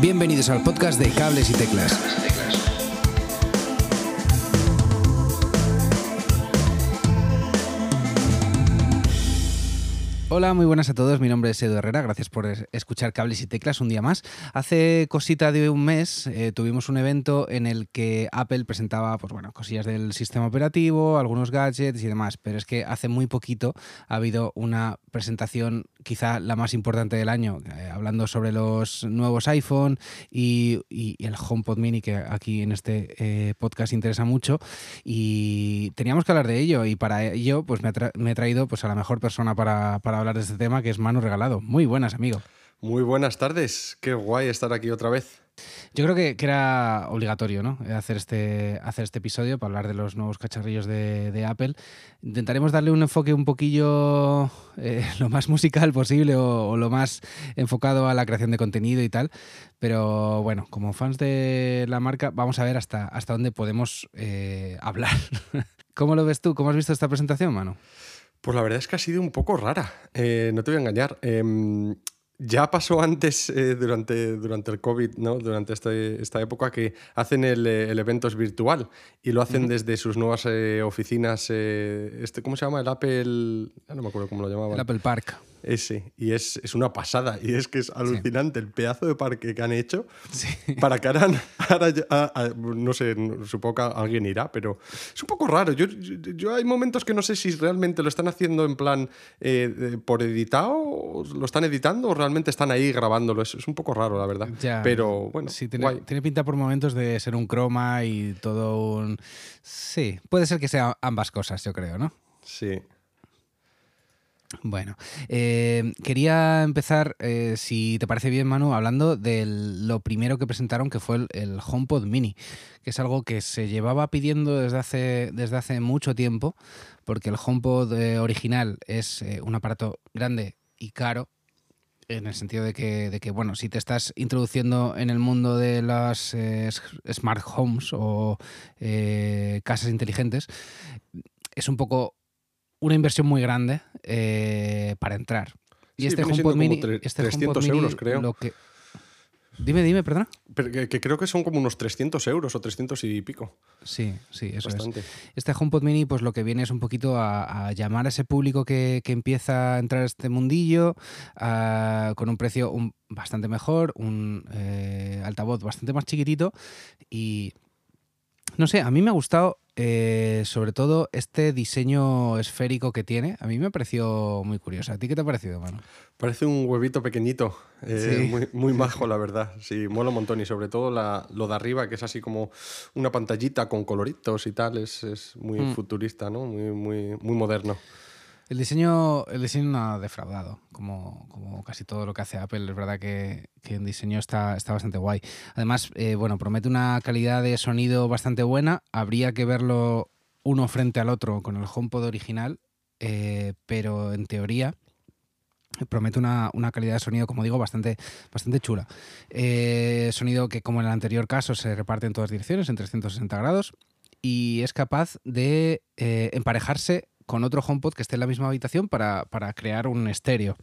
Bienvenidos al podcast de Cables y Teclas. Hola, muy buenas a todos. Mi nombre es Edu Herrera. Gracias por escuchar Cables y Teclas un día más. Hace cosita de un mes eh, tuvimos un evento en el que Apple presentaba pues, bueno, cosillas del sistema operativo, algunos gadgets y demás. Pero es que hace muy poquito ha habido una presentación, quizá la más importante del año, eh, hablando sobre los nuevos iPhone y, el HomePod Mini, que aquí en este eh, podcast interesa mucho. Y teníamos que hablar de ello. Y para ello, pues me, he traído pues, a la mejor persona para hablar de este tema, que es Manu Regalado. Muy buenas, amigo. Muy buenas tardes. Qué guay estar aquí otra vez. Yo creo que, era obligatorio ¿no? hacer, este, hacer este episodio para hablar de los nuevos cacharrillos de, Apple. Intentaremos darle un enfoque un poquillo eh, lo más musical posible o, lo más enfocado a la creación de contenido y tal. Pero bueno, como fans de la marca, vamos a ver hasta, hasta dónde podemos eh, hablar. ¿Cómo lo ves tú? ¿Cómo has visto esta presentación, Manu? Pues la verdad es que ha sido un poco rara, eh, no te voy a engañar. Em, ya pasó antes, eh, durante, durante el COVID, ¿no? durante este, esta época, que hacen el, eh, el, evento virtual y lo hacen desde sus nuevas oficinas. este, ¿Cómo se llama? El Apple. no me acuerdo cómo lo llamaban. El Apple Park. Ese, y es, es, una pasada, y es que es alucinante el pedazo de parque que han hecho para que ahora, no sé, supongo que alguien irá, pero es un poco raro. Yo, yo, hay momentos que no sé si realmente lo están haciendo en plan eh, por editado, lo están editando o realmente están ahí grabándolo. Es, es un poco raro, la verdad. pero bueno, sí, tiene, tiene, pinta por momentos de ser un croma y todo un... Sí, puede ser que sean ambas cosas, yo creo, ¿no? Sí. Bueno, eh, quería empezar, eh, si te parece bien, Manu, hablando de lo primero que presentaron, que fue el, HomePod Mini, que es algo que se llevaba pidiendo desde hace, desde hace mucho tiempo, porque el HomePod eh, original es un aparato grande y caro, en el sentido de que, de que, bueno, si te estás introduciendo en el mundo de las smart homes o casas inteligentes, es un poco una inversión muy grande eh, para entrar. Y este HomePod Mini, este 300 euros, creo. Lo que... Dime, dime, perdona. Pero que, creo que son como unos 300 euros o 300 y pico. Sí, sí, eso es. Este HomePod Mini, pues lo que viene es un poquito a, llamar a ese público que, empieza a entrar a este mundillo con un precio bastante mejor, un eh, altavoz bastante más chiquitito y no sé, a mí me ha gustado eh, sobre todo este diseño esférico que tiene. A mí me pareció muy curioso. ¿A ti qué te ha parecido, mano? Parece un huevito pequeñito, eh, muy, muy majo, la verdad. Sí, mola un montón. Y sobre todo lo de arriba, que es así como una pantallita con coloritos y tal, es, muy mm. futurista, ¿no? Muy, muy, muy moderno. El diseño, el diseño no ha defraudado, como, como casi todo lo que hace Apple. Es verdad que, que diseño está, está bastante guay. Además, eh, bueno, promete una calidad de sonido bastante buena. Habría que verlo uno frente al otro con el HomePod original, eh, pero en teoría promete una, calidad de sonido, como digo, bastante, bastante chula. Eh, sonido que, como en el anterior caso, se reparte en todas direcciones, en 360 grados, y es capaz de emparejarse con otro HomePod que esté en la misma habitación para, crear un estéreo.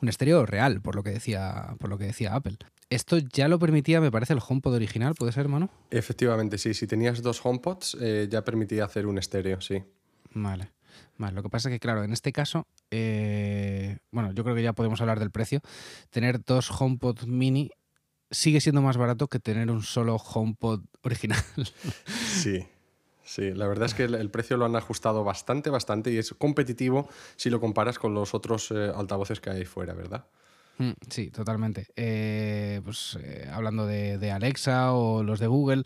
Un estéreo real, por lo que decía, por lo que decía Apple. Esto ya lo permitía, me parece, el HomePod original, ¿puede ser, hermano? Efectivamente, sí. Si tenías dos HomePods, eh, ya permitía hacer un estéreo, sí. Vale. Vale, lo que pasa es que, claro, en este caso, eh, bueno, yo creo que ya podemos hablar del precio. Tener dos HomePod mini sigue siendo más barato que tener un solo HomePod original. Sí, Sí, la verdad es que el, precio lo han ajustado bastante, bastante y es competitivo si lo comparas con los otros eh, altavoces que hay fuera, ¿verdad? Mm, sí, totalmente. Eh, pues eh, hablando de, Alexa o los de Google,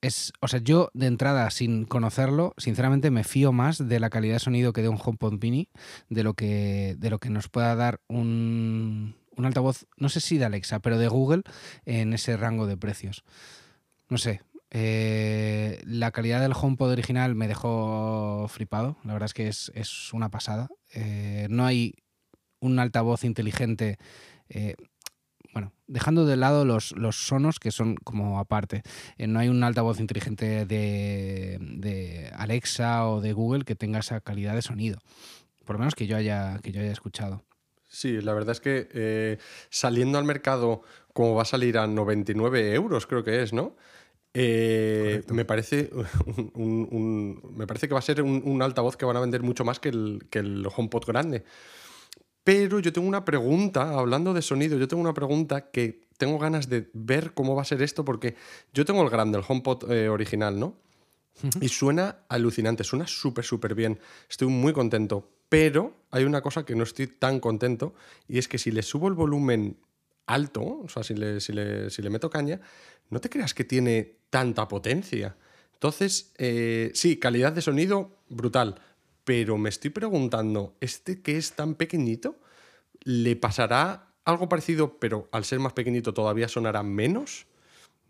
es, o sea, yo de entrada, sin conocerlo, sinceramente me fío más de la calidad de sonido que de un HomePod Mini, de lo que, de lo que nos pueda dar un, un altavoz, no sé si de Alexa, pero de Google en ese rango de precios. No sé, eh, la calidad del HomePod original me dejó flipado. La verdad es que es, una pasada. Eh, no hay un altavoz inteligente. Eh, bueno, dejando de lado los, sonos que son como aparte. no hay un altavoz inteligente de, Alexa o de Google que tenga esa calidad de sonido. Por lo menos que yo haya, que yo haya escuchado. Sí, la verdad es que saliendo al mercado como va a salir a 99 euros, creo que es, ¿no? Eh, me, parece un, me parece que va a ser un, altavoz que van a vender mucho más que el, que el HomePod grande. Pero yo tengo una pregunta, hablando de sonido, yo tengo una pregunta que tengo ganas de ver cómo va a ser esto, porque yo tengo el grande, el HomePod eh, original, ¿no? Y suena alucinante, suena súper, súper bien. Estoy muy contento. Pero hay una cosa que no estoy tan contento, y es que si le subo el volumen alto, o sea, si le, si le, meto caña, no te creas que tiene tanta potencia. Entonces, eh, sí, calidad de sonido brutal, pero me estoy preguntando, ¿este que es tan pequeñito, le pasará algo parecido, pero al ser más pequeñito todavía sonará menos?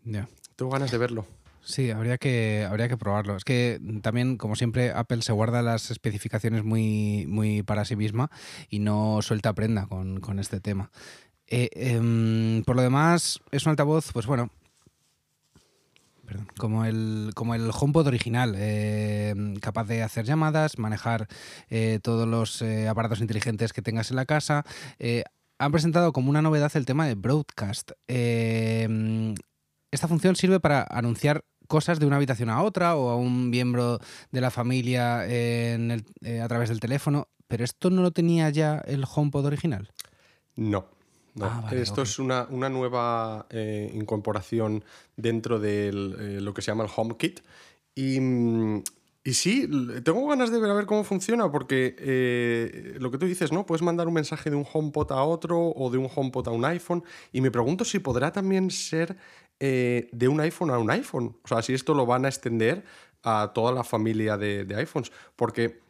Ya. Tengo ganas de verlo. Sí, habría que, habría que probarlo. Es que también, como siempre, Apple se guarda las especificaciones muy, muy para sí misma y no suelta prenda con, este tema. Eh, em, por lo demás, es un altavoz, pues bueno, como el, como el HomePod original, em, capaz de hacer llamadas, manejar eh, todos los eh, aparatos inteligentes que tengas en la casa. han presentado como una novedad el tema de Broadcast. Em, esta función sirve para anunciar cosas de una habitación a otra o a un miembro de la familia a través del teléfono, pero esto no lo tenía ya el HomePod original. No. Ah, esto es una, nueva eh, incorporación dentro de eh, lo que se llama el HomeKit. Y, y sí, tengo ganas de ver a ver cómo funciona, porque lo que tú dices, ¿no? Puedes mandar un mensaje de un HomePod a otro o de un HomePod a un iPhone. Y me pregunto si podrá también ser eh, de un iPhone a un iPhone. O sea, si esto lo van a extender a toda la familia de, iPhones. Porque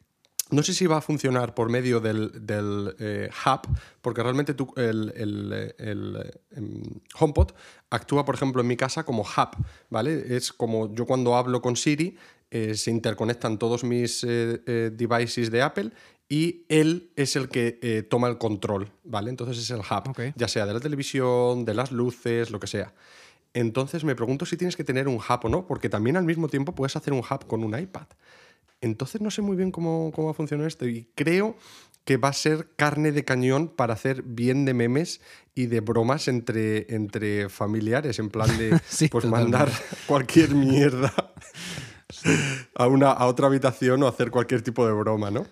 no sé si va a funcionar por medio del, eh, hub, porque realmente tú, el, em, HomePod actúa, por ejemplo, en mi casa como hub, ¿vale? Es como yo cuando hablo con Siri, eh, se interconectan todos mis devices de Apple y él es el que toma el control, ¿vale? Entonces es el hub, ya sea de la televisión, de las luces, lo que sea. Entonces me pregunto si tienes que tener un hub o no, porque también al mismo tiempo puedes hacer un hub con un iPad. Entonces no sé muy bien cómo, cómo va a funcionar esto y creo que va a ser carne de cañón para hacer bien de memes y de bromas entre, entre familiares, en plan de pues mandar cualquier mierda a, una, a otra habitación o hacer cualquier tipo de broma, ¿no?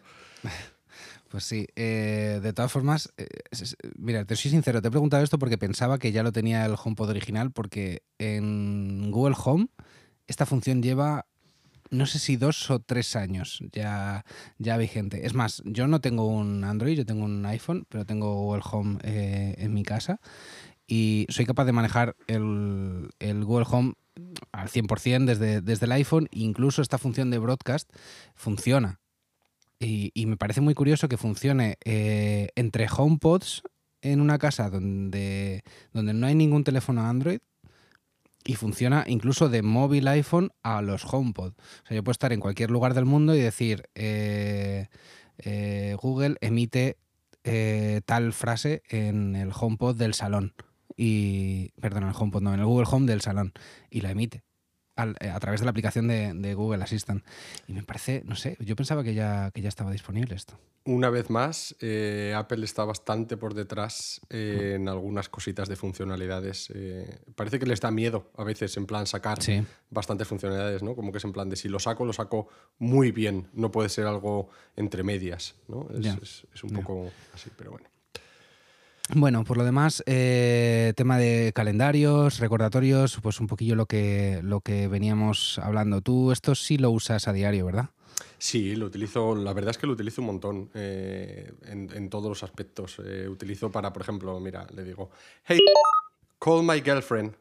Pues sí, eh, de todas formas, eh, mira, te soy sincero, te he preguntado esto porque pensaba que ya lo tenía el HomePod original, porque en Google Home esta función lleva, no sé si dos o tres años ya, ya vigente. Es más, yo no tengo un Android, yo tengo un iPhone, pero tengo Google Home eh, en mi casa y soy capaz de manejar el, Google Home al 100% desde, desde el iPhone, incluso esta función de broadcast funciona. Y, me parece muy curioso que funcione eh, entre HomePods en una casa donde, donde no hay ningún teléfono Android y funciona incluso de móvil iPhone a los HomePod. O sea, yo puedo estar en cualquier lugar del mundo y decir, eh, eh, Google emite tal frase en el HomePod del salón. Y, perdón, el HomePod no, en el Google Home del salón. Y la emite. Eh, a través de la aplicación de, Google Assistant. Y me parece, no sé, yo pensaba que ya, que ya estaba disponible esto. Una vez más, eh, Apple está bastante por detrás eh, en algunas cositas de funcionalidades. parece que les da miedo a veces, en plan, sacar bastantes funcionalidades, ¿no? Como que es en plan de si lo saco, lo saco muy bien. No puede ser algo entre medias, ¿no? Es, es un poco así, pero bueno. Bueno, por lo demás, eh, tema de calendarios, recordatorios, pues un poquillo lo que, lo que veníamos hablando. Tú esto sí lo usas a diario, ¿verdad? Sí, lo utilizo, la verdad es que lo utilizo un montón eh, en, todos los aspectos. Eh, utilizo para, por ejemplo, mira, le digo, hey, call my girlfriend.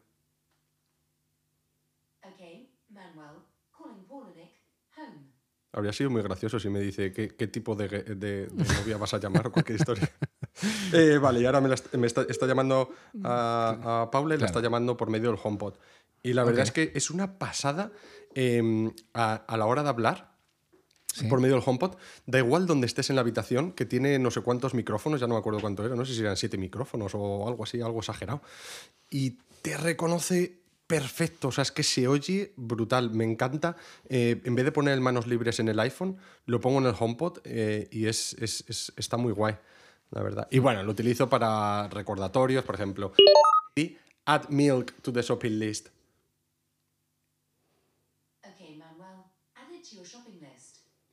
Habría sido muy gracioso si me dice qué, tipo de, novia vas a llamar o cualquier historia. Eh, vale, y ahora me, está, llamando a, a Paula y la está llamando por medio del HomePod. Y la verdad es que es una pasada em, a, la hora de hablar. Por medio del HomePod, da igual donde estés en la habitación, que tiene no sé cuántos micrófonos, ya no me acuerdo cuánto era, no sé si eran siete micrófonos o algo así, algo exagerado. Y te reconoce perfecto, o sea, es que se oye brutal, me encanta. Eh, en vez de poner manos libres en el iPhone, lo pongo en el HomePod eh, y es, está muy guay. La verdad. Y bueno, lo utilizo para recordatorios, por ejemplo. Add milk to the shopping list.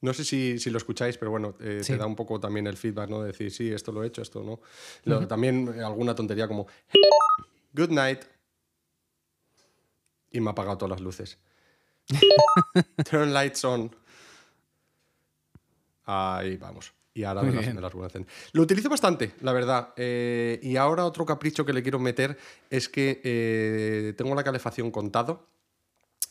No sé si, si, lo escucháis, pero bueno, eh, te da un poco también el feedback, ¿no? De decir, sí, esto lo he hecho, esto no. También alguna tontería como, good night. Y me ha apagado todas las luces. Turn lights on. Ahí vamos. Y ahora me las, me las, a Lo utilizo bastante, la verdad. Eh, y ahora otro capricho que le quiero meter es que eh, tengo la calefacción contado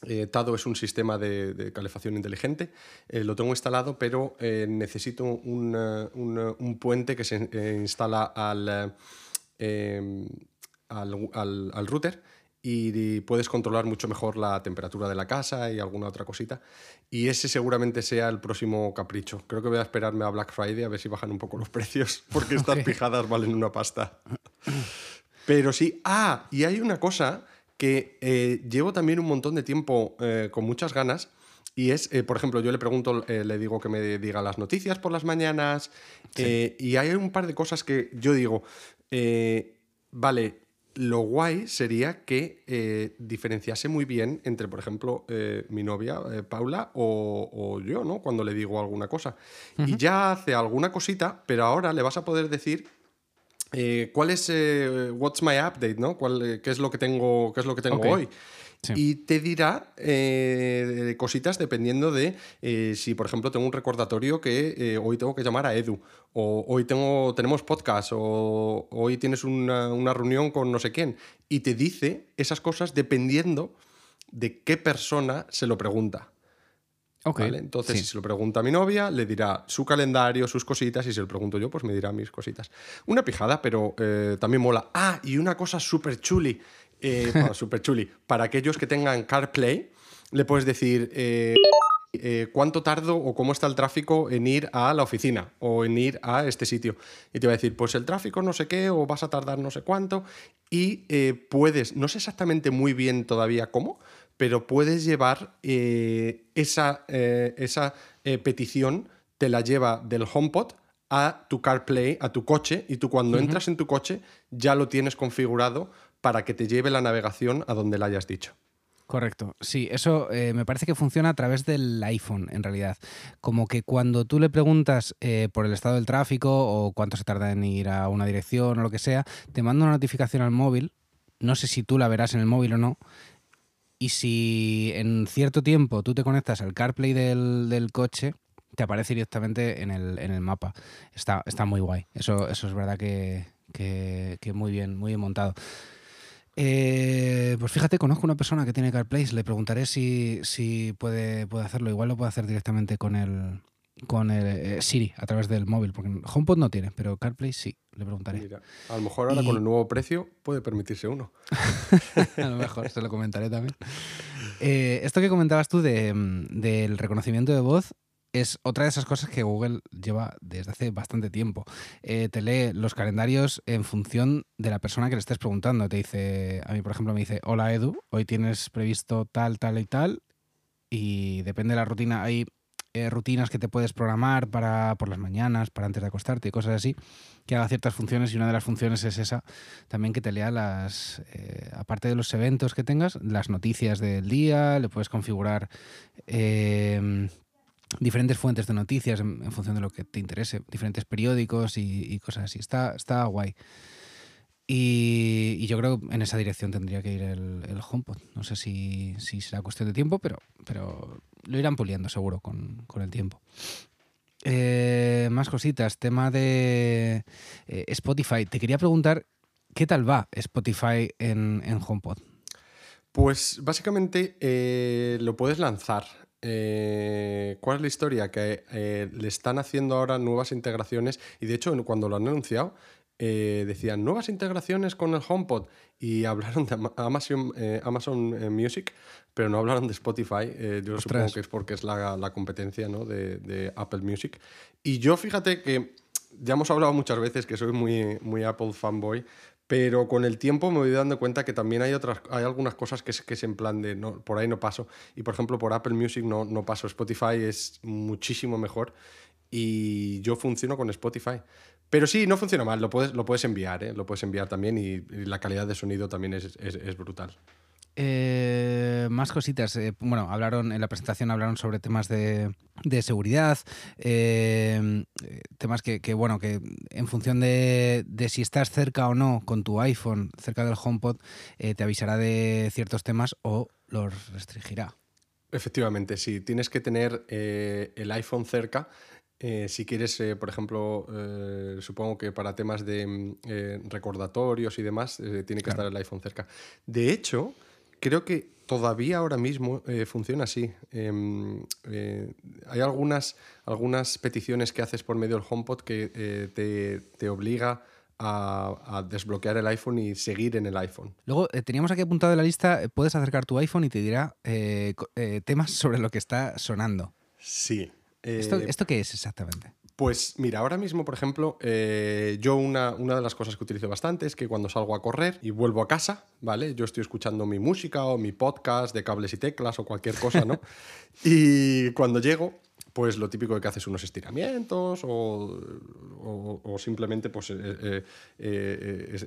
eh, Tado es un sistema de, calefacción inteligente, lo tengo instalado, pero necesito un, puente que se instala al, al, router y puedes controlar mucho mejor la temperatura de la casa y alguna otra cosita. Y ese seguramente sea el próximo capricho. Creo que voy a esperarme a Black Friday a ver si bajan un poco los precios, porque estas pijadas valen una pasta. Pero sí, ah, y hay una cosa que eh, llevo también un montón de tiempo eh, con muchas ganas. Y es, eh, por ejemplo, yo le pregunto, le digo que me diga las noticias por las mañanas. y hay un par de cosas que yo digo, vale, lo guay sería que diferenciase muy bien entre, por ejemplo, mi novia, Paula, o, yo, ¿no? Cuando le digo alguna cosa. Y ya hace alguna cosita, pero ahora le vas a poder decir eh, ¿cuál es eh, what's my update, ¿no? Eh, ¿Qué es lo que tengo, qué es lo que tengo hoy? Y te dirá cositas dependiendo de si, por ejemplo, tengo un recordatorio que hoy tengo que llamar a Edu, o hoy tengo, tenemos podcast, o hoy tienes una, una reunión con no sé quién. Y te dice esas cosas dependiendo de qué persona se lo pregunta. Entonces, si se lo pregunta a mi novia, le dirá su calendario, sus cositas, y si se lo pregunto yo, pues me dirá mis cositas. Una pijada, pero eh, también mola. Ah, y una cosa súper chuli, eh, súper chuli, para aquellos que tengan CarPlay, le puedes decir... Eh, cuánto tardo o cómo está el tráfico en ir a la oficina o en ir a este sitio. Y te va a decir, pues el tráfico no sé qué o vas a tardar no sé cuánto. Y puedes, no sé exactamente muy bien todavía cómo, pero puedes llevar eh, esa, eh, esa eh, petición, te la lleva del HomePod a tu CarPlay, a tu coche, y tú cuando entras en tu coche ya lo tienes configurado para que te lleve la navegación a donde la hayas dicho. Correcto, sí, eso me parece que funciona a través del iPhone en realidad. Como que cuando tú le preguntas por el estado del tráfico o cuánto se tarda en ir a una dirección o lo que sea, te manda una notificación al móvil, no sé si tú la verás en el móvil o no, y si en cierto tiempo tú te conectas al CarPlay del, coche, te aparece directamente en el, mapa. Está, está muy guay. Eso, eso es verdad que, muy bien, muy bien montado. Eh, pues fíjate, conozco una persona que tiene CarPlay, le preguntaré si, si puede, puede hacerlo. Igual lo puede hacer directamente con el, con el eh, Siri a través del móvil, porque HomePod no tiene, pero CarPlay sí, le preguntaré. a lo mejor ahora con el nuevo precio puede permitirse uno. a lo mejor, se lo comentaré también. Eh, esto que comentabas tú de, mm, del reconocimiento de voz es otra de esas cosas que Google lleva desde hace bastante tiempo. Eh, te lee los calendarios en función de la persona que le estés preguntando. Te dice, a mí por ejemplo me dice, hola Edu, hoy tienes previsto tal, tal y tal, y depende de la rutina, hay eh, rutinas que te puedes programar para por las mañanas, para antes de acostarte y cosas así, que haga ciertas funciones y una de las funciones es esa, también que te lea las, eh, aparte de los eventos que tengas, las noticias del día, le puedes configurar em, diferentes fuentes de noticias en, función de lo que te interese, diferentes periódicos y, cosas así. Está, está guay. Y, yo creo que en esa dirección tendría que ir el, el HomePod. No sé si, si, será cuestión de tiempo, pero, pero lo irán puliendo seguro con, el tiempo. Eh, más cositas. Tema de eh, Spotify. Te quería preguntar, ¿qué tal va Spotify en, en HomePod? Pues básicamente eh, lo puedes lanzar. ¿Cuál es la historia? Que le están haciendo ahora nuevas integraciones y de hecho cuando lo han anunciado eh, decían nuevas integraciones con el HomePod y hablaron de Amazon, eh, Amazon eh, Music, pero no hablaron de Spotify. yo supongo que es porque es la, la competencia ¿no? de, de, Apple Music. Y yo fíjate que ya hemos hablado muchas veces que soy muy, muy Apple fanboy, pero con el tiempo me voy dando cuenta que también hay otras hay algunas cosas que es, que es en plan de no, por ahí no paso y por ejemplo por Apple Music no, no paso Spotify es muchísimo mejor y yo funciono con Spotify Pero sí, no funciona mal, lo puedes, lo puedes enviar, ¿eh? lo puedes enviar también y, la calidad de sonido también es, es, brutal. Eh, más cositas. Eh, bueno, hablaron en la presentación hablaron sobre temas de, de seguridad, eh, temas que, que, bueno, que en función de, de, si estás cerca o no con tu iPhone, cerca del HomePod, te avisará de ciertos temas o los restringirá. Efectivamente, sí. Tienes que tener el iPhone cerca eh, si quieres, eh, por ejemplo, eh, supongo que para temas de mm, recordatorios y demás, tiene que estar el iPhone cerca. De hecho, creo que todavía ahora mismo funciona así. Em, hay algunas, algunas peticiones que haces por medio del HomePod que te, te, obliga a, desbloquear el iPhone y seguir en el iPhone. Luego, teníamos aquí apuntado en la lista, puedes acercar tu iPhone y te dirá temas sobre lo que está sonando. Sí, ¿Esto, eh, ¿Esto, qué es exactamente? Pues mira, ahora mismo, por ejemplo, eh, yo una, una, de las cosas que utilizo bastante es que cuando salgo a correr y vuelvo a casa, ¿vale? Yo estoy escuchando mi música o mi podcast de cables y teclas o cualquier cosa, ¿no? y cuando llego, pues lo típico de que haces unos estiramientos o, o, simplemente pues, eh,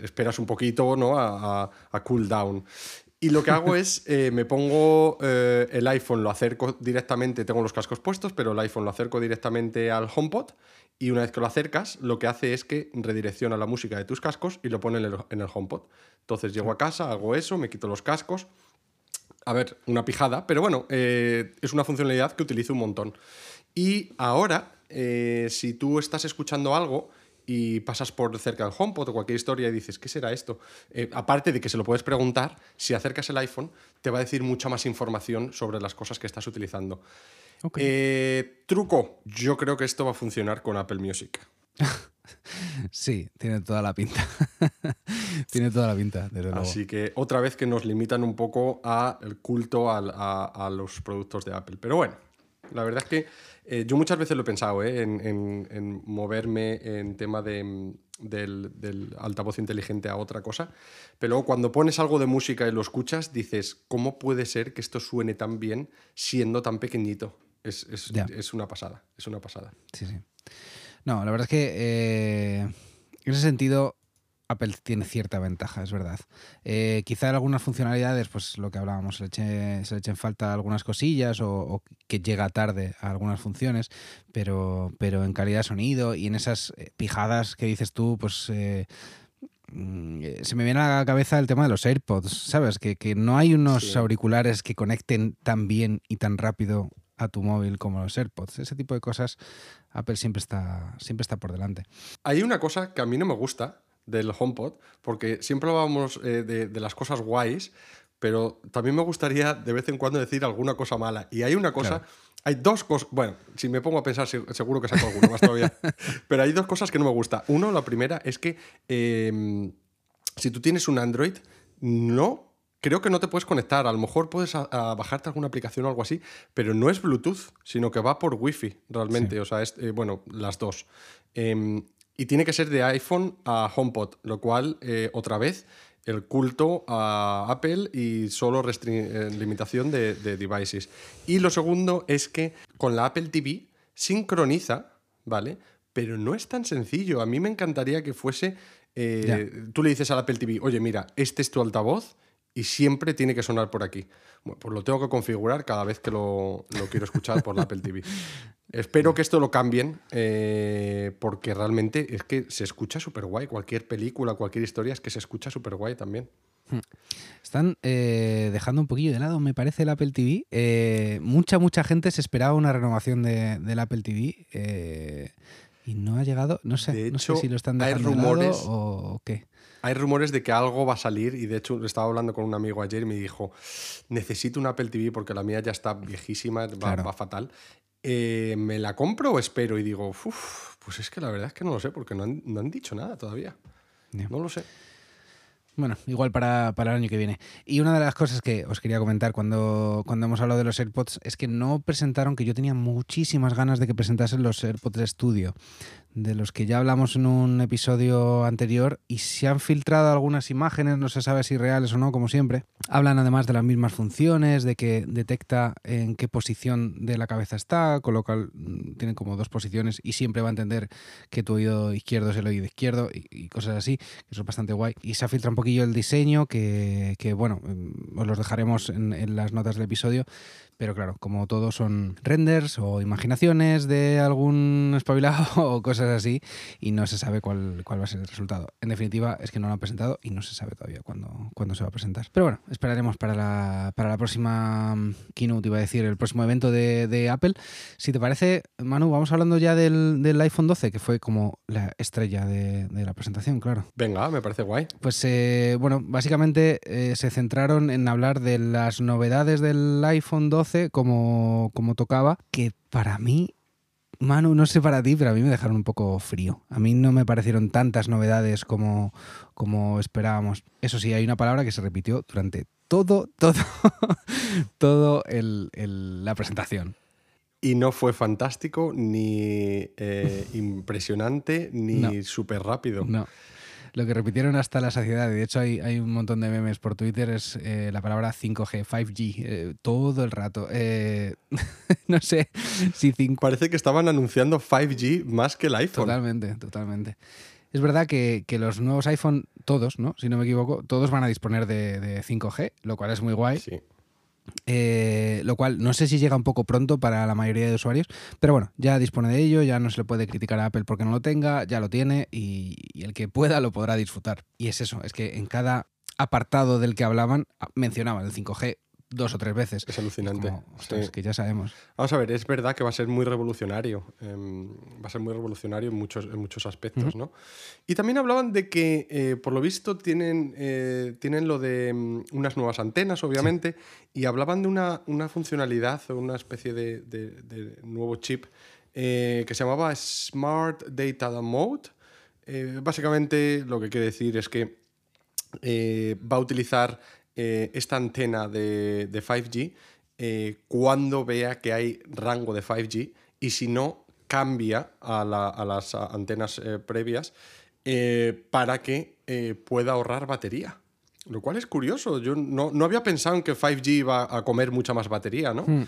esperas un poquito ¿no? a, a, cool down. Y lo que hago es, eh, me pongo eh, el iPhone, lo acerco directamente, tengo los cascos puestos, pero el iPhone lo acerco directamente al HomePod y una vez que lo acercas, lo que hace es que redirecciona la música de tus cascos y lo pone en el, HomePod. Entonces llego a casa, hago eso, me quito los cascos. A ver, una pijada, pero bueno, eh, es una funcionalidad que utilizo un montón. Y ahora, si tú estás escuchando algo, y pasas por cerca del HomePod o cualquier historia y dices, ¿qué será esto? Eh, aparte de que se lo puedes preguntar, si acercas el iPhone, te va a decir mucha más información sobre las cosas que estás utilizando. Eh, truco, yo creo que esto va a funcionar con Apple Music. sí, tiene toda la pinta. tiene toda la pinta, Así que otra vez que nos limitan un poco al culto a los productos de Apple. Pero bueno, la verdad es que eh, yo muchas veces lo he pensado, ¿eh? en, moverme en tema de, del, altavoz inteligente a otra cosa, pero luego cuando pones algo de música y lo escuchas, dices, ¿cómo puede ser que esto suene tan bien siendo tan pequeñito? Es, una pasada, es una pasada. Sí, sí. No, la verdad es que eh, en ese sentido Apple tiene cierta ventaja, es verdad. Eh, quizá en algunas funcionalidades, pues lo que hablábamos, se le, eche, se echen falta algunas cosillas o, que llega tarde a algunas funciones, pero, pero en calidad de sonido y en esas eh, pijadas que dices tú, pues... Eh, mm, se me viene a la cabeza el tema de los AirPods, ¿sabes? Que, no hay unos auriculares que conecten tan bien y tan rápido a tu móvil como los AirPods. Ese tipo de cosas, Apple siempre está, siempre está por delante. Hay una cosa que a mí no me gusta, del HomePod, porque siempre hablábamos eh, de, las cosas guays, pero también me gustaría de vez en cuando decir alguna cosa mala. Y hay una cosa, hay dos cosas, bueno, si me pongo a pensar seguro que saco alguna más todavía, pero hay dos cosas que no me gusta. Uno, la primera es que em, si tú tienes un Android, no creo que no te puedes conectar. A lo mejor puedes bajarte alguna aplicación o algo así, pero no es Bluetooth, sino que va por Wi-Fi realmente. O sea, es, eh, bueno, las dos. Y tiene que ser de iPhone a HomePod, lo cual, eh, otra vez, el culto a Apple y solo eh, limitación de, devices. Y lo segundo es que con la Apple TV sincroniza, ¿vale? Pero no es tan sencillo. A mí me encantaría que fuese... Eh, tú le dices al Apple TV, oye, mira, este es tu altavoz y siempre tiene que sonar por aquí. Bueno, pues lo tengo que configurar cada vez que lo, quiero escuchar por la Apple TV. Espero que esto lo cambien, eh, porque realmente es que se escucha súper guay. Cualquier película, cualquier historia es que se escucha súper guay también. Hmm. Están eh, dejando un poquillo de lado, me parece, el Apple TV. Eh, mucha, mucha gente se esperaba una renovación de, del Apple TV y no ha llegado. No sé, no sé si lo están dejando hay rumores, o qué. Hay rumores de que algo va a salir y de hecho estaba hablando con un amigo ayer y me dijo, necesito un Apple TV porque la mía ya está viejísima, va, fatal. Eh, ¿Me la compro o espero? Y digo, pues es que la verdad es que no lo sé porque no han, dicho nada todavía. No lo sé. Bueno, igual para, para, el año que viene. Y una de las cosas que os quería comentar cuando, cuando hemos hablado de los AirPods es que no presentaron, que yo tenía muchísimas ganas de que presentasen los AirPods Studio de los que ya hablamos en un episodio anterior y se han filtrado algunas imágenes, no se sabe si reales o no, como siempre. Hablan además de las mismas funciones, de que detecta en qué posición de la cabeza está, con lo cual mm, tiene como dos posiciones y siempre va a entender que tu oído izquierdo es el oído izquierdo y, cosas así, que eso es bastante guay. Y se ha filtrado un poquillo el diseño, que, bueno, mm, os los dejaremos en, en las notas del episodio, pero claro, como todo son renders o imaginaciones de algún espabilado o cosas así, y no se sabe cuál, cuál va a ser el resultado. En definitiva, es que no lo han presentado y no se sabe todavía cuándo, cuándo se va a presentar. Pero bueno, esperaremos para la, para la próxima keynote, iba a decir, el próximo evento de, Apple. Si te parece, Manu, vamos hablando ya del, iPhone 12, que fue como la estrella de, la presentación, claro. Venga, me parece guay. Pues eh, bueno, básicamente eh, se centraron en hablar de las novedades del iPhone 12 como, como tocaba, que para mí Manu, no sé para ti, pero a mí me dejaron un poco frío. A mí no me parecieron tantas novedades como, como esperábamos. Eso sí, hay una palabra que se repitió durante todo, todo, todo la presentación. Y no fue fantástico, ni eh, impresionante, ni súper rápido. No lo que repitieron hasta la saciedad, y de hecho hay, hay un montón de memes por Twitter, es eh, la palabra 5G, 5G, eh, todo el rato. Eh, no sé si 5... Parece que estaban anunciando 5G más que el iPhone. Totalmente, totalmente. Es verdad que, que, los nuevos iPhone, todos, ¿no? Si no me equivoco, todos van a disponer de, de 5G, lo cual es muy guay. Sí. Eh, lo cual no sé si llega un poco pronto para la mayoría de usuarios, pero bueno, ya dispone de ello, ya no se le puede criticar a Apple porque no lo tenga, ya lo tiene y, y el que pueda lo podrá disfrutar. Y es eso, es que en cada apartado del que hablaban mencionaban el 5G dos o tres veces. Es alucinante. Es que ya sabemos. Vamos a ver, es verdad que va a ser muy revolucionario. Em, va a ser muy revolucionario en muchos, en muchos aspectos, ¿no? Y también hablaban de que, eh, por lo visto, tienen, eh, tienen lo de mm, unas nuevas antenas, obviamente, y hablaban de una, una funcionalidad o una especie de, de, nuevo chip eh, que se llamaba Smart Data Mode. básicamente, lo que quiere decir es que va a utilizar eh, esta antena de, 5G eh, cuando vea que hay rango de 5G y si no, cambia a, las antenas eh, previas para que pueda ahorrar batería. Lo cual es curioso. Yo no, había pensado en que 5G iba a comer mucha más batería, ¿no? Hmm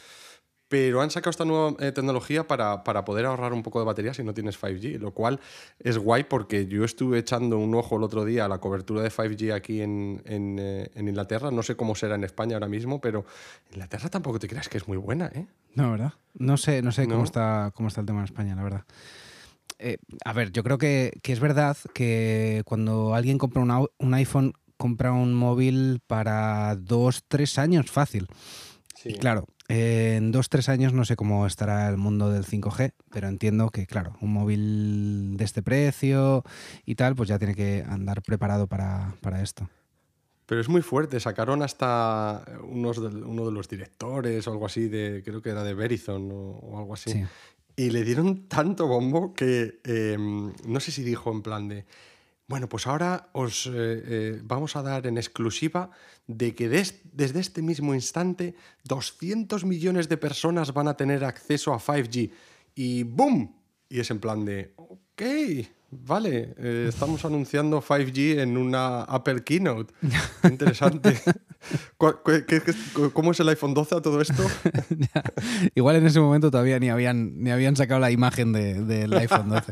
pero han sacado esta nueva eh, tecnología para, poder ahorrar un poco de batería si no tienes 5G, lo cual es guay porque yo estuve echando un ojo el otro día a la cobertura de 5G aquí en, eh, Inglaterra, no sé cómo será en España ahora mismo, pero Inglaterra tampoco te creas que es muy buena, ¿eh? No, ¿verdad? No sé, no sé Cómo, está, cómo está el tema en España, la verdad. Eh, a ver, yo creo que, es verdad que cuando alguien compra un iPhone, compra un móvil para dos, tres años fácil. Sí. claro, en dos, tres años no sé cómo estará el mundo del 5G, pero entiendo que, claro, un móvil de este precio y tal, pues ya tiene que andar preparado para, esto. Pero es muy fuerte, sacaron hasta unos uno de los directores o algo así, de, creo que era de Verizon o, algo así. Y le dieron tanto bombo que em, no sé si dijo en plan de, bueno, pues ahora os eh, eh, vamos a dar en exclusiva de que desde este mismo instante 200 millones de personas van a tener acceso a 5G. Y ¡boom! Y es en plan de, ok, vale, eh, estamos anunciando 5G en una Apple Keynote. interesante. cómo es el iPhone 12 a todo esto? Igual en ese momento todavía ni habían, ni habían sacado la imagen del iPhone 12.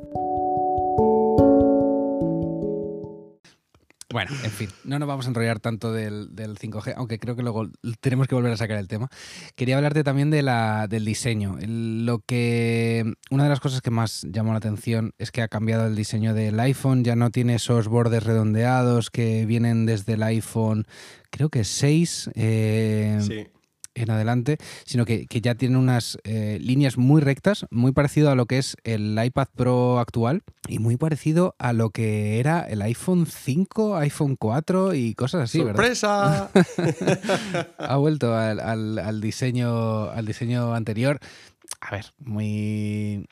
Bueno, en fin, no nos vamos a enrollar tanto del, 5G, aunque creo que luego tenemos que volver a sacar el tema. Quería hablarte también de la, del diseño. lo que una de las cosas que más llamó la atención es que ha cambiado el diseño del iPhone. Ya no tiene esos bordes redondeados que vienen desde el iPhone, creo que 6. Eh, sí. En adelante, sino que, ya tiene unas eh, líneas muy rectas, muy parecido a lo que es el iPad Pro actual y muy parecido a lo que era el iPhone 5, iPhone 4 y cosas así, ¡Sorpresa! ha vuelto al, diseño, al diseño anterior. A ver, muy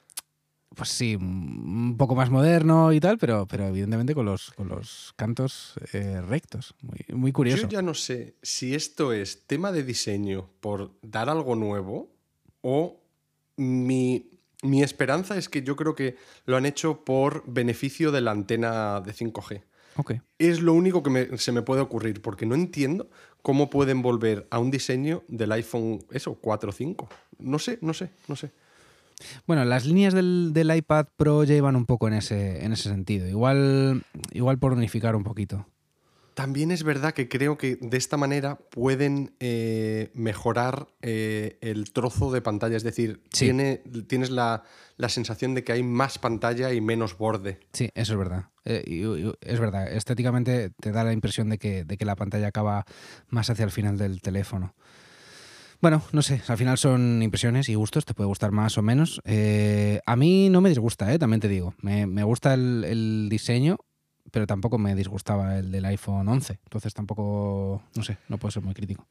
pues sí, un poco más moderno y tal, pero, pero evidentemente con los, con los cantos eh, rectos. Muy, muy curioso. Yo ya no sé si esto es tema de diseño por dar algo nuevo o mi, esperanza es que yo creo que lo han hecho por beneficio de la antena de 5G. Okay. Es lo único que se me puede ocurrir, porque no entiendo cómo pueden volver a un diseño del iPhone, eso, 4 o 5. No sé, no sé, no sé. Bueno, las líneas del, iPad Pro ya iban un poco en ese, en ese sentido. Igual, igual por unificar un poquito. También es verdad que creo que de esta manera pueden eh, mejorar eh, el trozo de pantalla. Es decir, tiene, tienes la, sensación de que hay más pantalla y menos borde. Sí, eso es verdad. Eh, es verdad. Estéticamente te da la impresión de que, de que la pantalla acaba más hacia el final del teléfono. Bueno, no sé, al final son impresiones y gustos, te puede gustar más o menos. Eh, a mí no me disgusta, ¿eh? también te digo. Me, gusta el, diseño, pero tampoco me disgustaba el del iPhone 11. Entonces tampoco, no sé, no puedo ser muy crítico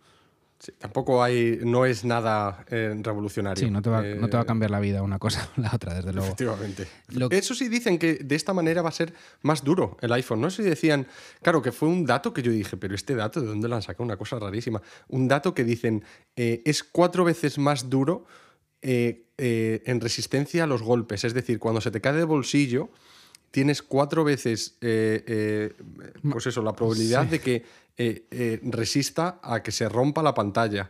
tampoco hay, no es nada eh, revolucionario. Sí, no te, va, no te, va, a eh, cambiar la vida una cosa o la otra, desde luego. Efectivamente. Eso sí dicen que de esta manera va a ser más duro el iPhone. No sé si decían, claro, que fue un dato que yo dije, pero este dato, ¿de dónde lo han sacado? Una cosa rarísima. Un dato que dicen, eh, es cuatro veces más duro en resistencia a los golpes. Es decir, cuando se te cae de bolsillo, tienes cuatro veces, pues eso, la probabilidad de que eh, eh, resista a que se rompa la pantalla.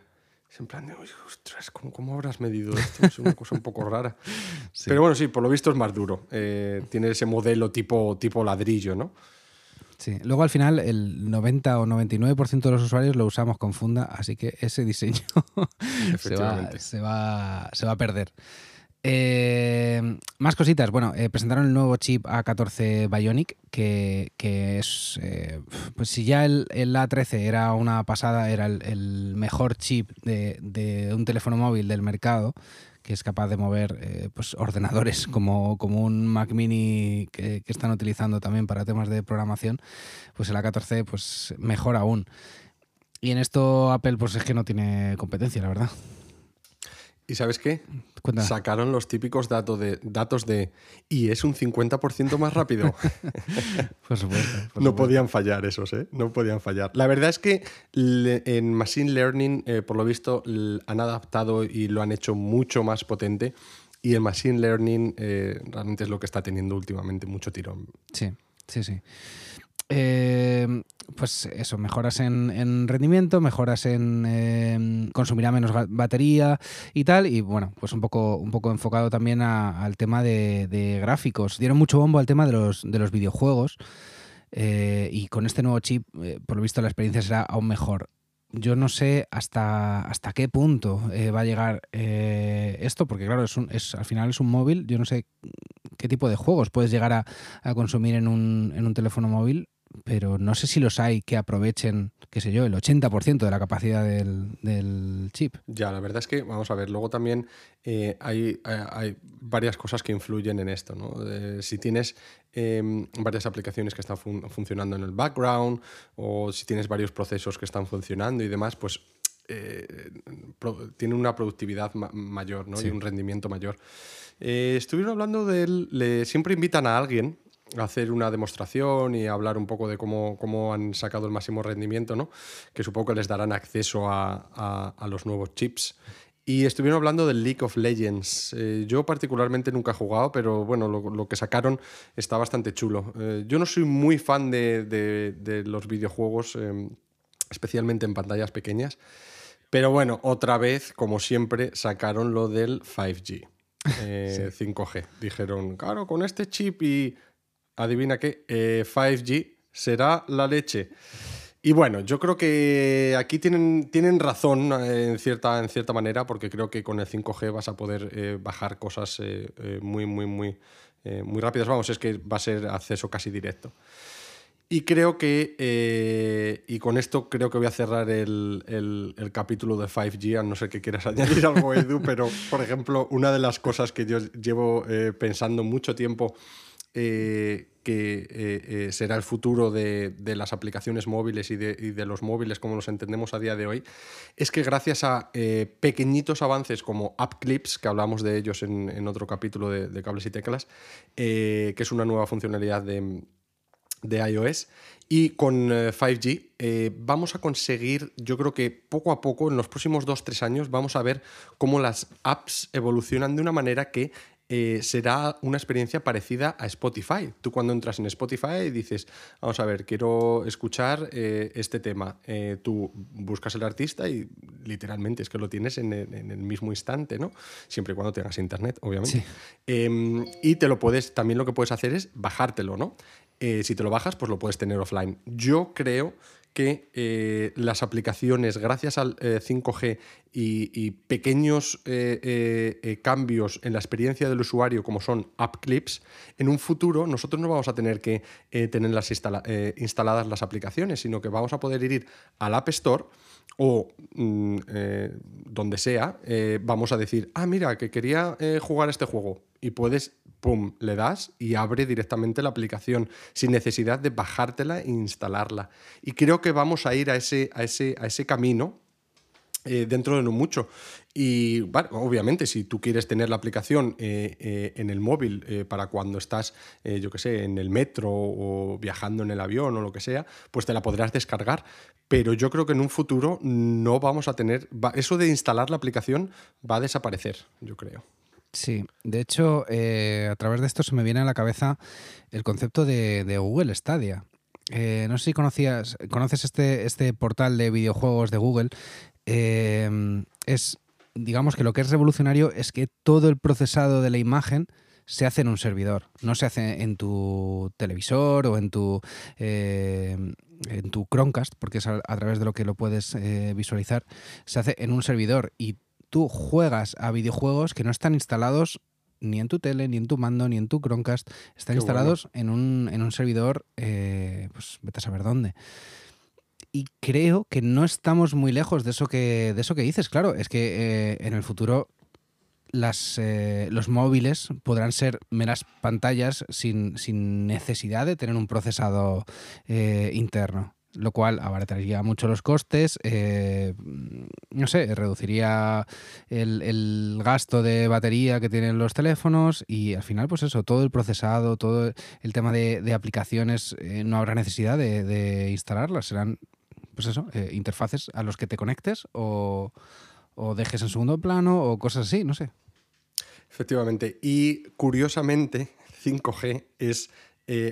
Es en plan de, ostras, ¿cómo, habrás medido esto? Es una cosa un poco rara. Pero bueno, sí, por lo visto es más duro. Eh, tiene ese modelo tipo, tipo ladrillo, ¿no? Sí, luego al final el 90 o 99% de los usuarios lo usamos con funda, así que ese diseño se, se, va, se va a perder. Eh, más cositas. Bueno, eh, presentaron el nuevo chip A14 Bionic, que, es. Eh, pues si ya el, A13 era una pasada, era el, mejor chip de, un teléfono móvil del mercado, que es capaz de mover pues ordenadores como, como un Mac Mini que, que, están utilizando también para temas de programación, pues el A14, pues mejor aún. Y en esto Apple, pues es que no tiene competencia, la verdad. ¿Y sabes qué? Sacaron los típicos datos de, datos de y es un 50% más rápido. por supuesto. no podían fallar esos, ¿eh? No podían fallar. La verdad es que en Machine Learning, eh, por lo visto, han adaptado y lo han hecho mucho más potente. Y el Machine Learning eh, realmente es lo que está teniendo últimamente mucho tirón. Sí, sí, sí. Eh, pues eso, mejoras en, rendimiento, mejoras en eh, consumirá menos batería y tal. Y bueno, pues un poco, un poco enfocado también al tema de, gráficos. Dieron mucho bombo al tema de los, de los videojuegos. Eh, y con este nuevo chip, por lo visto, la experiencia será aún mejor. Yo no sé hasta, hasta qué punto va a llegar esto, porque claro, es, un, es al final es un móvil. Yo no sé qué tipo de juegos puedes llegar a, a consumir en un, en un teléfono móvil pero no sé si los hay que aprovechen, qué sé yo, el 80% de la capacidad del, chip. Ya, la verdad es que, vamos a ver, luego también eh, hay, hay, varias cosas que influyen en esto. ¿no? si tienes em, varias aplicaciones que están funcionando en el background o si tienes varios procesos que están funcionando y demás, pues eh, tiene una productividad mayor ¿no? y un rendimiento mayor. Eh, estuvieron hablando de él, siempre invitan a alguien hacer una demostración y hablar un poco de cómo, han sacado el máximo rendimiento, ¿no? que supongo que les darán acceso a, los nuevos chips. Y estuvieron hablando del League of Legends. Eh, yo particularmente nunca he jugado, pero bueno, lo, que sacaron está bastante chulo. Eh, yo no soy muy fan de, los videojuegos, eh, especialmente en pantallas pequeñas. Pero bueno, otra vez, como siempre, sacaron lo del 5G. 5G. Dijeron, claro, con este chip y adivina qué, 5G eh, será la leche. Y bueno, yo creo que aquí tienen, tienen razón eh, en cierta, en cierta manera, porque creo que con el 5G vas a poder eh, bajar cosas muy, muy, muy, muy rápidas. Vamos, es que va a ser acceso casi directo. Y creo que, y con esto creo que voy a cerrar el, el, capítulo de 5G, a no ser que quieras añadir algo, Edu, pero por ejemplo, una de las cosas que yo llevo pensando mucho tiempo eh, que será el futuro de, las aplicaciones móviles y de, los móviles como los entendemos a día de hoy, es que gracias a pequeñitos avances como App Clips, que hablamos de ellos en, otro capítulo de, Cables y Teclas, que es una nueva funcionalidad de iOS. Y con 5G eh, eh, vamos a conseguir, yo creo que poco a poco, en los próximos 2-3 años, vamos a ver cómo las apps evolucionan de una manera que eh, será una experiencia parecida a Spotify. Tú cuando entras en Spotify dices, vamos a ver, quiero escuchar este tema. tú buscas el artista y literalmente es que lo tienes en el, mismo instante, ¿no? Siempre y cuando tengas internet, obviamente. Em, y te lo puedes, también lo que puedes hacer es bajártelo, ¿no? Eh, si te lo bajas, pues lo puedes tener offline. Yo creo que eh, las aplicaciones, gracias al 5G eh, y, pequeños cambios en la experiencia del usuario, como son app clips, en un futuro nosotros no vamos a tener que tener las instaladas las aplicaciones, sino que vamos a poder ir al App Store o mm, donde sea, vamos a decir, ah, mira, que quería jugar este juego. Y puedes pum, le das y abre directamente la aplicación sin necesidad de bajártela e instalarla. Y creo que vamos a ir a ese, a ese, a ese camino eh, dentro de no mucho. Y obviamente, si tú quieres tener la aplicación eh, eh, en el móvil para cuando estás, yo qué sé, en el metro o viajando en el avión o lo que sea, pues te la podrás descargar. Pero yo creo que en un futuro no vamos a tener. eso de instalar la aplicación va a desaparecer, yo creo. Sí, de hecho, a través de esto se me viene a la cabeza el concepto de, Google Stadia. No sé si conocías, conoces este, este portal de videojuegos de Google. Eh, es, digamos que lo que es revolucionario es que todo el procesado de la imagen se hace en un servidor, no se hace en tu televisor o en tu, en tu Chromecast, porque es a, a, través de lo que lo puedes visualizar, se hace en un servidor y tú juegas a videojuegos que no están instalados ni en tu tele, ni en tu mando, ni en tu Chromecast. Están instalados en, un, en, un, servidor, eh, pues vete a saber dónde. Y creo que no estamos muy lejos de eso que, de eso que dices. Claro, es que eh, en el futuro las, eh, los móviles podrán ser meras pantallas sin, sin, necesidad de tener un procesado interno lo cual abarataría mucho los costes, eh, no sé, reduciría el, gasto de batería que tienen los teléfonos y al final, pues eso, todo el procesado, todo el tema de, aplicaciones, eh, no habrá necesidad de, instalarlas, serán, pues eso, eh, interfaces a los que te conectes o, dejes en segundo plano o cosas así, no sé. Efectivamente, y curiosamente, 5G es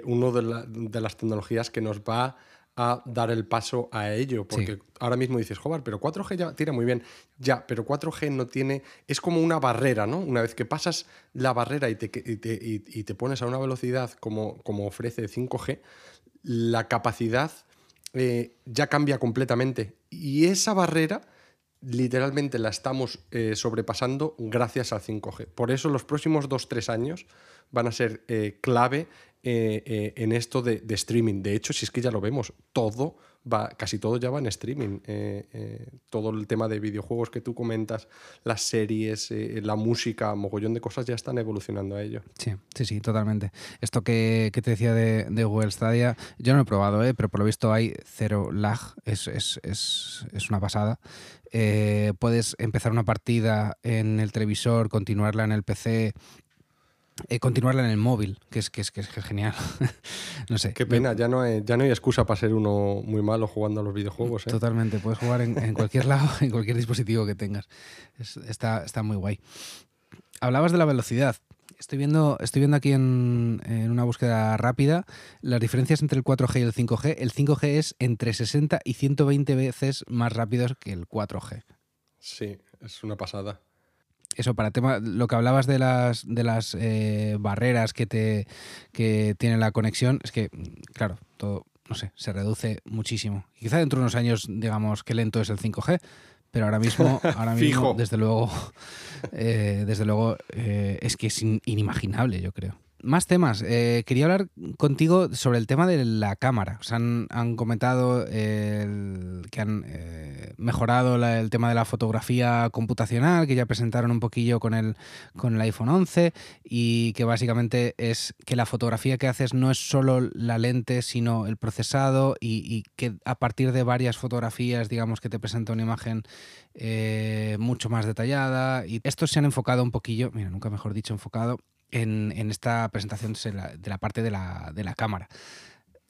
una de, de las tecnologías que nos va a dar el paso a ello, porque ahora mismo dices, joder, pero 4G ya tira muy bien. Ya, pero 4G no tiene, es como una barrera, ¿no? Una vez que pasas la barrera y te, y te, pones a una velocidad como, como ofrece 5G, la capacidad eh, ya cambia completamente. Y esa barrera literalmente la estamos eh, sobrepasando gracias al 5G. Por eso los próximos 2-3 años van a ser eh, clave eh, eh, en esto de, streaming. De hecho, si es que ya lo vemos, todo va, casi todo ya va en streaming. Eh, todo el tema de videojuegos que tú comentas, las series, la música, mogollón de cosas ya están evolucionando a ello. Sí, sí, sí, totalmente. Esto que, te decía de, Google Stadia, yo no lo he probado, pero por lo visto hay cero lag, es, es una pasada. puedes empezar una partida en el televisor, continuarla en el PC eh, continuarla en el móvil, que es, que es, que es genial. no sé. Qué pena, ya no, hay, ya no hay excusa para ser uno muy malo jugando a los videojuegos. ¿eh? Totalmente, puedes jugar en, cualquier lado, en cualquier dispositivo que tengas. está, está muy guay. Hablabas de la velocidad. Estoy viendo, estoy viendo aquí en, en, una búsqueda rápida las diferencias entre el 4G y el 5G. El 5G es entre 60 y 120 veces más rápido que el 4G. Sí, es una pasada eso, para tema, lo que hablabas de las, de las eh, barreras que, te, que tiene la conexión, es que, claro, todo, no sé, se reduce muchísimo. Quizá dentro de unos años, digamos, qué lento es el 5G, pero ahora mismo, ahora mismo desde luego, eh, desde luego eh, es que es inimaginable, yo creo. Más temas. Eh, quería hablar contigo sobre el tema de la cámara. O han, comentado que han eh, mejorado el tema de la fotografía computacional, que ya presentaron un poquillo con el, con el iPhone 11 y que básicamente es que la fotografía que haces no es solo la lente, sino el procesado y, que a partir de varias fotografías, digamos, que te presenta una imagen eh, mucho más detallada. Y estos se han enfocado un poquillo, mira, nunca mejor dicho, enfocado en, esta presentación de la, parte de la, de la, cámara.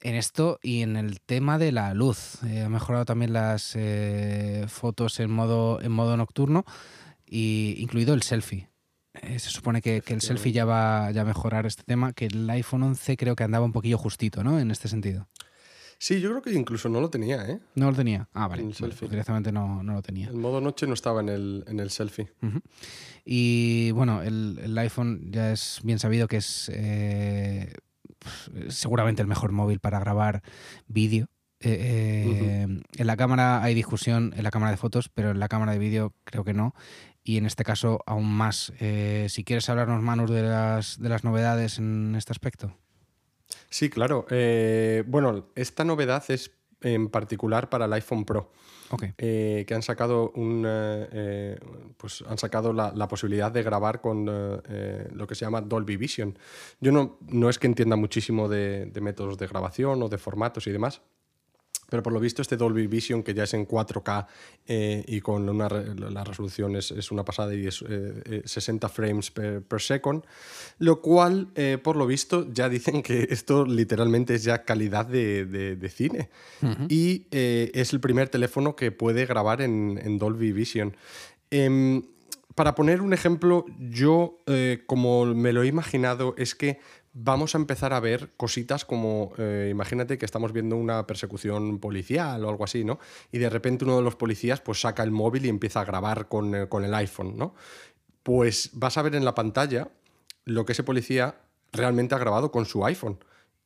En esto y en el tema de la luz. Eh, ha mejorado también las eh, fotos en modo, en modo nocturno, y incluido el selfie. Eh, se supone que, el selfie ya va a mejorar este tema, que el iPhone 11 creo que andaba un poquillo justito, ¿no? En este sentido. Sí, yo creo que incluso no lo tenía, ¿eh? No lo tenía. Ah, vale. Pues directamente no, lo tenía. El modo noche no estaba en el, en el selfie. Y bueno, el, iPhone ya es bien sabido que es eh, seguramente el mejor móvil para grabar vídeo. Eh, eh, en la cámara hay discusión, en la cámara de fotos, pero en la cámara de vídeo creo que no. Y en este caso aún más. si quieres hablarnos, Manu, de las, de las novedades en este aspecto. Sí, claro. Eh, bueno, esta novedad es en particular para el iPhone Pro. Eh, que han sacado un, eh, pues han sacado la, posibilidad de grabar con lo que se llama Dolby Vision. Yo no, no es que entienda muchísimo de, métodos de grabación o de formatos y demás, pero por lo visto este Dolby Vision, que ya es en 4K eh, y con una, la resolución es, una pasada y es 60 eh, eh, frames per, second, lo cual, por lo visto, ya dicen que esto literalmente es ya calidad de, cine. Y es el primer teléfono que puede grabar en, en Dolby Vision. Em, para poner un ejemplo, yo, como me lo he imaginado, es que vamos a empezar a ver cositas como, eh, imagínate que estamos viendo una persecución policial o algo así, ¿no? Y de repente uno de los policías pues saca el móvil y empieza a grabar con, eh, con el iPhone, ¿no? Pues vas a ver en la pantalla lo que ese policía realmente ha grabado con su iPhone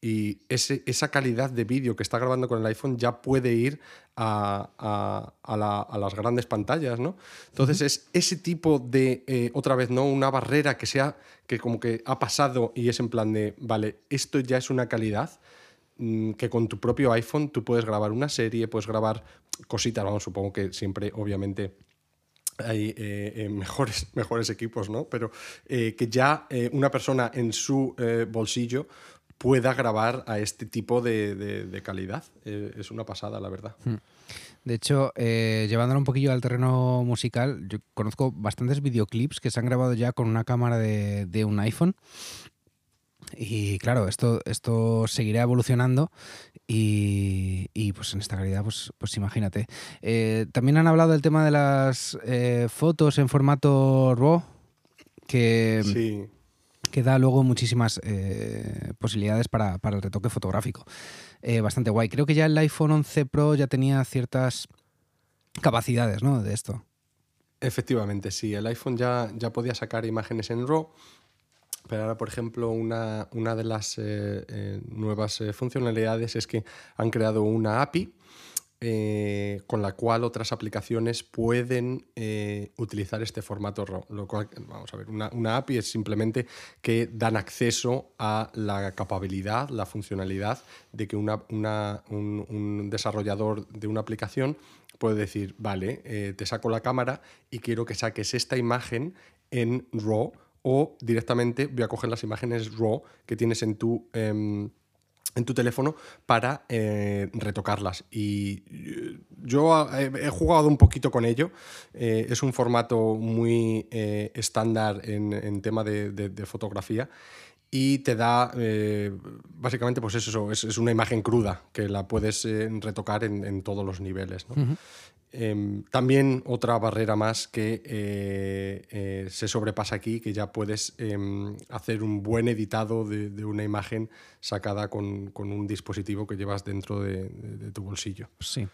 y ese, esa calidad de vídeo que está grabando con el iPhone ya puede ir a, las grandes pantallas, ¿no? Entonces es ese tipo de, eh, otra vez, ¿no? Una barrera que sea, que como que ha pasado y es en plan de, vale, esto ya es una calidad mm, que con tu propio iPhone tú puedes grabar una serie, puedes grabar cositas, vamos, supongo que siempre, obviamente, hay eh, eh, mejores, mejores equipos, ¿no? Pero que ya una persona en su bolsillo pueda grabar a este tipo de, calidad. Eh, es una pasada, la verdad. Hmm. De hecho, eh, llevándolo un poquillo al terreno musical, yo conozco bastantes videoclips que se han grabado ya con una cámara de, un iPhone. Y claro, esto, esto seguirá evolucionando y, pues en esta calidad, pues, pues imagínate. Eh, también han hablado del tema de las fotos en formato RAW, que... Sí que da luego muchísimas eh, posibilidades para, el retoque fotográfico. Eh, bastante guay. Creo que ya el iPhone 11 Pro ya tenía ciertas capacidades ¿no? de esto. Efectivamente, sí. El iPhone ya, ya podía sacar imágenes en RAW, pero ahora, por ejemplo, una, una de las eh, nuevas funcionalidades es que han creado una API eh, con la cual otras aplicaciones pueden eh, utilizar este formato RAW. Lo cual, vamos a ver, una, API es simplemente que dan acceso a la capacidad, la funcionalidad de que un, desarrollador de una aplicación puede decir, vale, eh, te saco la cámara y quiero que saques esta imagen en RAW o directamente voy a coger las imágenes RAW que tienes en tu... En tu teléfono para eh, retocarlas. Y eh, yo he, jugado un poquito con ello. Eh, es un formato muy estándar en, tema de, fotografía y te da básicamente pues eso, es, una imagen cruda que la puedes retocar en, todos los niveles. Em, también otra barrera más que eh, eh, se sobrepasa aquí, que ya puedes em, hacer un buen editado de, una imagen sacada con, un dispositivo que llevas dentro de, tu bolsillo. Sí.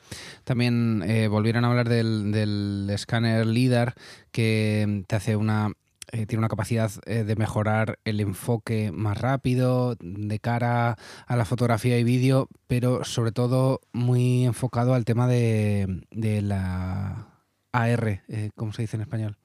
También eh, volvieron a hablar del, del escáner LIDAR que te hace una eh, tiene una capacidad eh, de mejorar el enfoque más rápido de cara a la fotografía y vídeo, pero sobre todo muy enfocado al tema de, la AR, eh, ¿cómo se dice en español?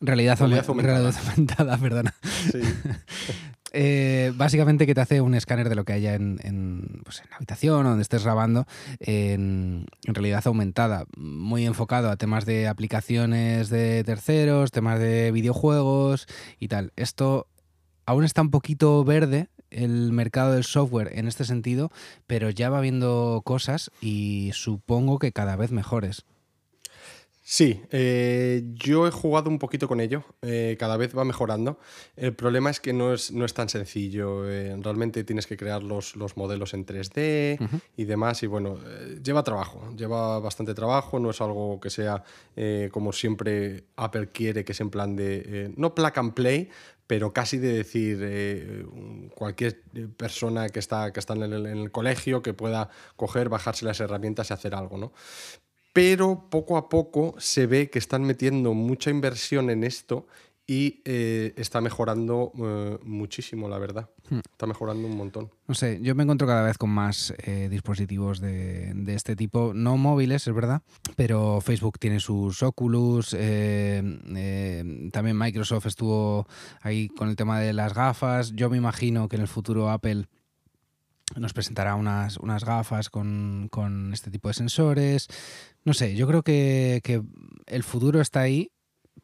Realidad, aumentada. perdona. Eh, básicamente que te hace un escáner de lo que haya en, pues en la habitación o donde estés grabando en, realidad aumentada, muy enfocado a temas de aplicaciones de terceros, temas de videojuegos y tal. Esto aún está un poquito verde el mercado del software en este sentido, pero ya va viendo cosas y supongo que cada vez mejores. Sí, eh, yo he jugado un poquito con ello, eh, cada vez va mejorando. El problema es que no es, no es tan sencillo, eh, realmente tienes que crear los, los modelos en 3D y demás, y bueno, lleva trabajo, lleva bastante trabajo, no es algo que sea como siempre Apple quiere, que es en plan de, no plug and play, pero casi de decir cualquier persona que está, que está en el, en, el, colegio que pueda coger, bajarse las herramientas y hacer algo, ¿no? Pero poco a poco se ve que están metiendo mucha inversión en esto y eh, está mejorando eh, muchísimo, la verdad. Hmm. Está mejorando un montón. No sé, yo me encuentro cada vez con más eh, dispositivos de, este tipo, no móviles, es verdad, pero Facebook tiene sus Oculus, también Microsoft estuvo ahí con el tema de las gafas, yo me imagino que en el futuro Apple nos presentará unas, unas gafas con, con, este tipo de sensores. No sé, yo creo que, que, el futuro está ahí,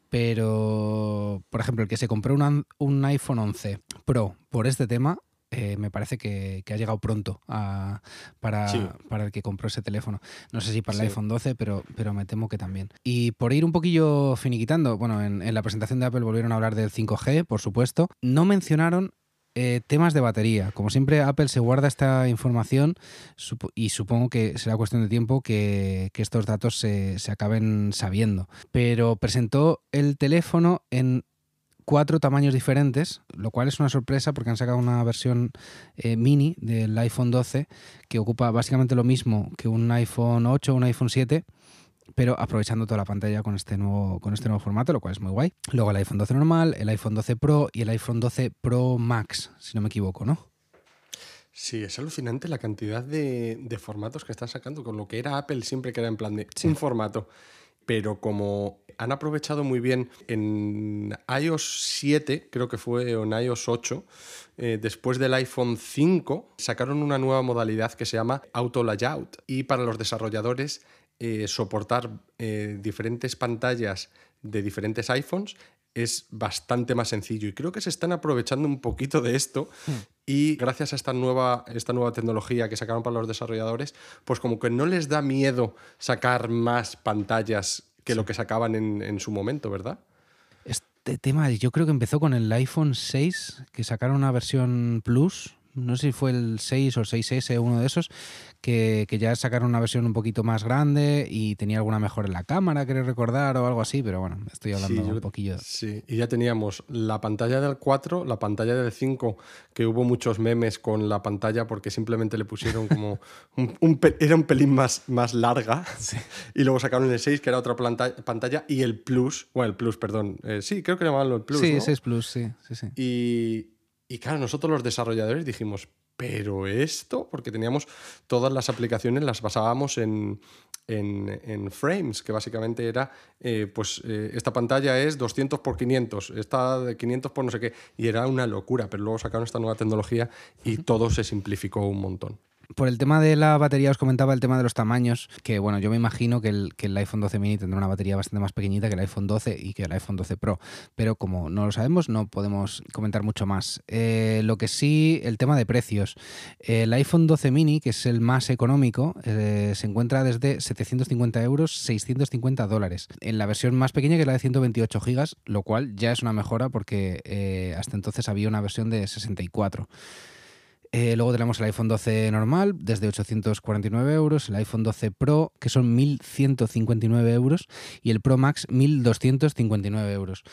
pero, por ejemplo, el que se compró un iPhone 11 Pro por este tema, eh, me parece que, que, ha llegado pronto a, para, para, el que compró ese teléfono. No sé si para el iPhone 12, pero, pero me temo que también. Y por ir un poquillo finiquitando, bueno, en, en la presentación de Apple volvieron a hablar del 5G, por supuesto. No mencionaron eh, temas de batería. Como siempre, Apple se guarda esta información y supongo que será cuestión de tiempo que, estos datos se, acaben sabiendo. Pero presentó el teléfono en cuatro tamaños diferentes, lo cual es una sorpresa porque han sacado una versión eh, mini del iPhone 12 que ocupa básicamente lo mismo que un iPhone 8 o un iPhone 7 pero aprovechando toda la pantalla con este nuevo, con este nuevo formato, lo cual es muy guay. Luego el iPhone 12 normal, el iPhone 12 Pro y el iPhone 12 Pro Max, si no me equivoco, ¿no? Sí, es alucinante la cantidad de, formatos que están sacando, con lo que era Apple siempre que era en plan de un formato. Pero como han aprovechado muy bien en iOS 7, creo que fue, o en iOS 8, eh, después del iPhone 5, sacaron una nueva modalidad que se llama Auto Layout. Y para los desarrolladores eh, soportar eh, diferentes pantallas de diferentes iPhones es bastante más sencillo y creo que se están aprovechando un poquito de esto hmm. y gracias a esta nueva, esta nueva tecnología que sacaron para los desarrolladores, pues como que no les da miedo sacar más pantallas que lo que sacaban en, en su momento, ¿verdad? Este tema yo creo que empezó con el iPhone 6, que sacaron una versión Plus no sé si fue el 6 o 6S, uno de esos, que, ya sacaron una versión un poquito más grande y tenía alguna mejor en la cámara, querés recordar, o algo así, pero bueno, estoy hablando un poquillo. Sí, y ya teníamos la pantalla del 4, la pantalla del 5, que hubo muchos memes con la pantalla porque simplemente le pusieron como un, era un pelín más, más larga, y luego sacaron el 6, que era otra pantalla, y el Plus, bueno, el Plus, perdón, eh, sí, creo que llamaban el Plus. Sí, 6 Plus, sí, sí, sí. Y, y claro, nosotros los desarrolladores dijimos, pero esto, porque teníamos todas las aplicaciones, las basábamos en, en, frames, que básicamente era, eh, pues eh, esta pantalla es 200 por 500, esta de 500 por no sé qué, y era una locura, pero luego sacaron esta nueva tecnología y todo se simplificó un montón. Por el tema de la batería os comentaba el tema de los tamaños, que bueno, yo me imagino que el, iPhone 12 mini tendrá una batería bastante más pequeñita que el iPhone 12 y que el iPhone 12 Pro, pero como no lo sabemos no podemos comentar mucho más. Eh, lo que sí, el tema de precios. El iPhone 12 mini, que es el más económico, eh, se encuentra desde 750 euros, 650 dólares. En la versión más pequeña que es la de 128 gigas, lo cual ya es una mejora porque eh, hasta entonces había una versión de 64. Eh, luego tenemos el iPhone 12 normal, desde 849 euros, el iPhone 12 Pro, que son 1.159 euros, y el Pro Max, 1.259 euros.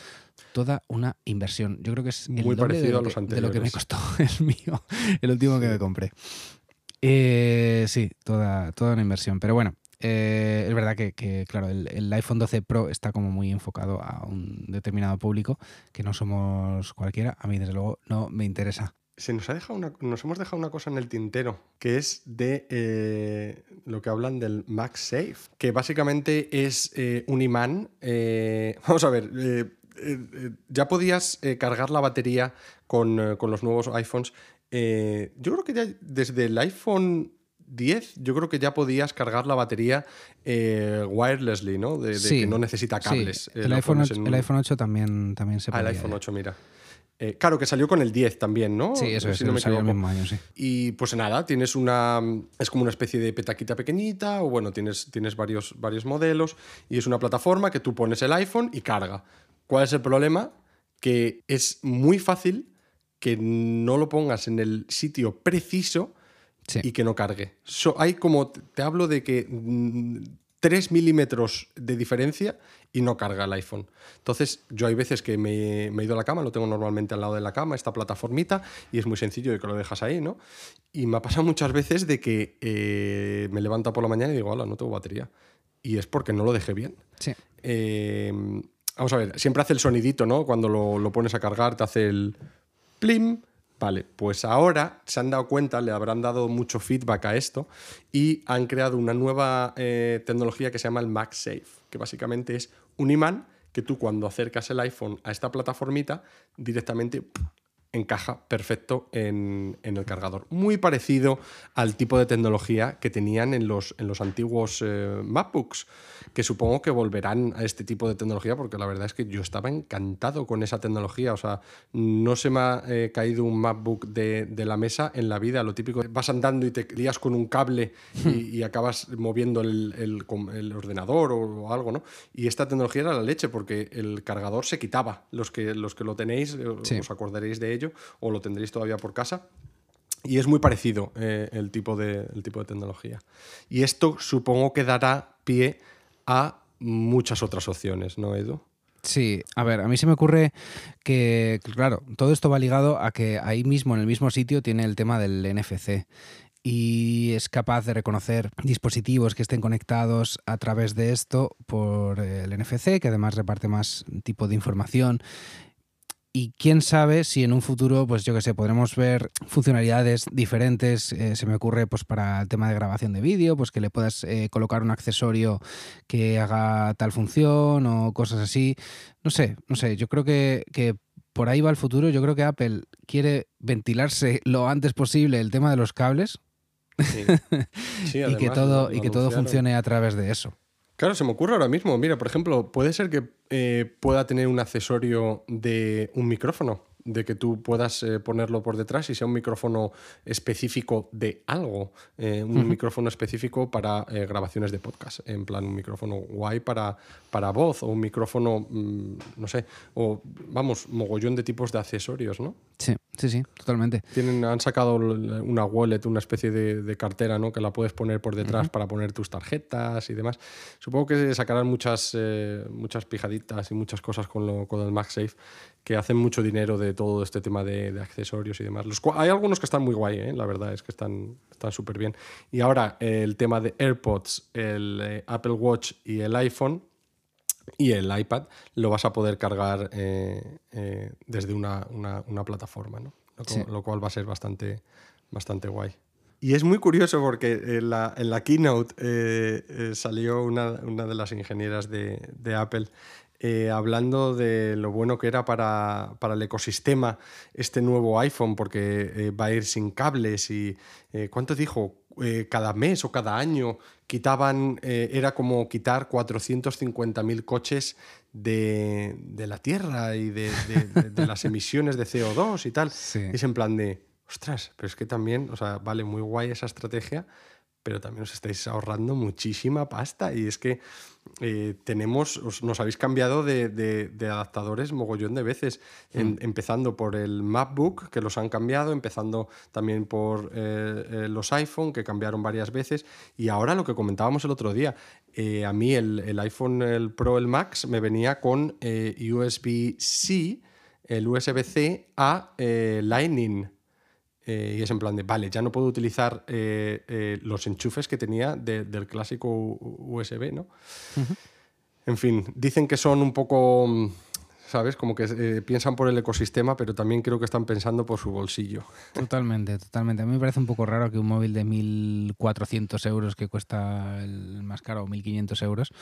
Toda una inversión. Yo creo que es muy parecido a los anteriores. de lo que me costó el mío, el último que me compré. Eh, sí, toda, toda una inversión. Pero bueno, eh, es verdad que, claro, el, el, iPhone 12 Pro está como muy enfocado a un determinado público, que no somos cualquiera. A mí, desde luego, no me interesa se nos, ha dejado una, nos hemos dejado una cosa en el tintero, que es de eh, lo que hablan del MagSafe, que básicamente es eh, un imán. Eh, vamos a ver, ya podías cargar la batería con, los nuevos iPhones. yo creo que ya desde el iPhone 10, yo creo que ya podías cargar la batería wirelessly, ¿no? De, que no necesita cables. El, iPhone 8, también, también se puede. Ah, el iPhone 8, mira. Eh, claro, que salió con el 10 también, ¿no? Sí, eso es, no salió el mismo año, sí. Y pues nada, tienes una. Es como una especie de petaquita pequeñita, o bueno, tienes, tienes varios, varios modelos, y es una plataforma que tú pones el iPhone y carga. ¿Cuál es el problema? Que es muy fácil que no lo pongas en el sitio preciso y que no cargue. hay como. Te hablo de que 3 milímetros de diferencia y no carga el iPhone. Entonces, yo hay veces que me, he ido a la cama, lo tengo normalmente al lado de la cama, esta plataformita, y es muy sencillo de que lo dejas ahí, ¿no? Y me ha pasado muchas veces de que eh, me levanto por la mañana y digo, hola, no tengo batería. Y es porque no lo dejé bien. Sí. Em, vamos a ver, siempre hace el sonidito, ¿no? Cuando lo, lo pones a cargar, te hace el plim, Vale, pues ahora se han dado cuenta, le habrán dado mucho feedback a esto y han creado una nueva eh, tecnología que se llama el MagSafe, que básicamente es un imán que tú cuando acercas el iPhone a esta plataformita directamente encaja perfecto en, el cargador. Muy parecido al tipo de tecnología que tenían en los, en los antiguos eh, MacBooks, que supongo que volverán a este tipo de tecnología, porque la verdad es que yo estaba encantado con esa tecnología. O sea, no se me ha eh, caído un MacBook de, la mesa en la vida. Lo típico, vas andando y te lías con un cable y, acabas moviendo el, ordenador o, algo, ¿no? Y esta tecnología era la leche, porque el cargador se quitaba. Los que, los que lo tenéis, eh, os acordaréis de ello o lo tendréis todavía por casa. Y es muy parecido eh, el, tipo de, tipo de tecnología. Y esto supongo que dará pie a muchas otras opciones, ¿no, Edu? Sí, a ver, a mí se me ocurre que, claro, todo esto va ligado a que ahí mismo, en el mismo sitio, tiene el tema del NFC y es capaz de reconocer dispositivos que estén conectados a través de esto por el NFC, que además reparte más tipo de información y quién sabe si en un futuro, pues yo qué sé, podremos ver funcionalidades diferentes. Eh, se me ocurre, pues para el tema de grabación de vídeo, pues que le puedas eh, colocar un accesorio que haga tal función o cosas así. No sé, no sé. Yo creo que, por ahí va el futuro. Yo creo que Apple quiere ventilarse lo antes posible el tema de los cables. y que todo, y que todo funcione a través de eso. Claro, se me ocurre ahora mismo. Mira, por ejemplo, puede ser que eh, pueda tener un accesorio de un micrófono de que tú puedas eh, ponerlo por detrás y sea un micrófono específico de algo, eh, un micrófono específico para grabaciones de podcast, en plan un micrófono guay para, para voz o un micrófono, mm, no sé, o vamos, mogollón de tipos de accesorios, ¿no? Sí, sí, sí, totalmente. Tienen, han sacado una wallet, una especie de, cartera, ¿no? Que la puedes poner por detrás para poner tus tarjetas y demás. Supongo que sacarán muchas, muchas pijaditas y muchas cosas con, lo, con el MagSafe que hacen mucho dinero de todo este tema de, accesorios y demás. Los, hay algunos que están muy guay, ¿eh? la verdad es que están súper bien. Y ahora el tema de AirPods, el eh, Apple Watch y el iPhone y el iPad lo vas a poder cargar eh, desde una, plataforma, ¿no? lo, cual va a ser bastante, bastante guay. Y es muy curioso porque en la, en la keynote salió una, de las ingenieras de, de Apple eh, hablando de lo bueno que era para, el ecosistema este nuevo iPhone, porque eh, va a ir sin cables y, eh, ¿cuánto dijo? cada mes o cada año quitaban, era como quitar 450.000 coches de, la Tierra y de, las emisiones de CO2 y tal. Es en plan de, ostras, pero es que también, o sea, vale muy guay esa estrategia, pero también os estáis ahorrando muchísima pasta. Y es que eh, tenemos, nos habéis cambiado de, adaptadores mogollón de veces, mm. empezando por el MacBook, que los han cambiado, empezando también por eh, eh, los iPhone, que cambiaron varias veces, y ahora lo que comentábamos el otro día, a mí el, el, iPhone el Pro, el Max, me venía con USB-C, el USB-C a Lightning. Y es en plan de, vale, ya no puedo utilizar los enchufes que tenía del clásico USB, ¿no? En fin, dicen que son un poco, ¿sabes? Como que eh, piensan por el ecosistema, pero también creo que están pensando por su bolsillo. Totalmente, totalmente. A mí me parece un poco raro que un móvil de 1.400 euros que cuesta el más caro, 1.500 euros,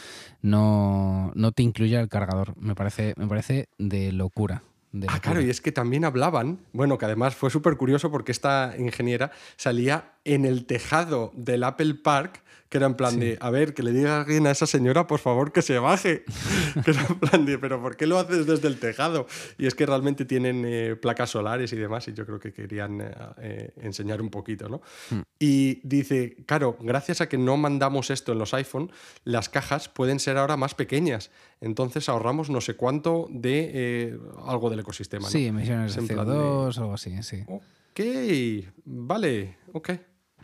no, no te incluya el cargador. Me parece, me parece de locura. Ah, claro, y es que también hablaban, bueno, que además fue súper curioso porque esta ingeniera salía en el tejado del Apple Park que era en plan de, a ver, que le diga a alguien a esa señora, por favor, que se baje. que era en plan de, pero ¿por qué lo haces desde el tejado? Y es que realmente tienen eh, placas solares y demás, y yo creo que querían eh, eh, enseñar un poquito, ¿no? Hmm. Y dice, claro, gracias a que no mandamos esto en los iPhone, las cajas pueden ser ahora más pequeñas. Entonces ahorramos no sé cuánto de algo del ecosistema. Sí, emisiones de CO2 o algo así, sí. Ok, vale, ok.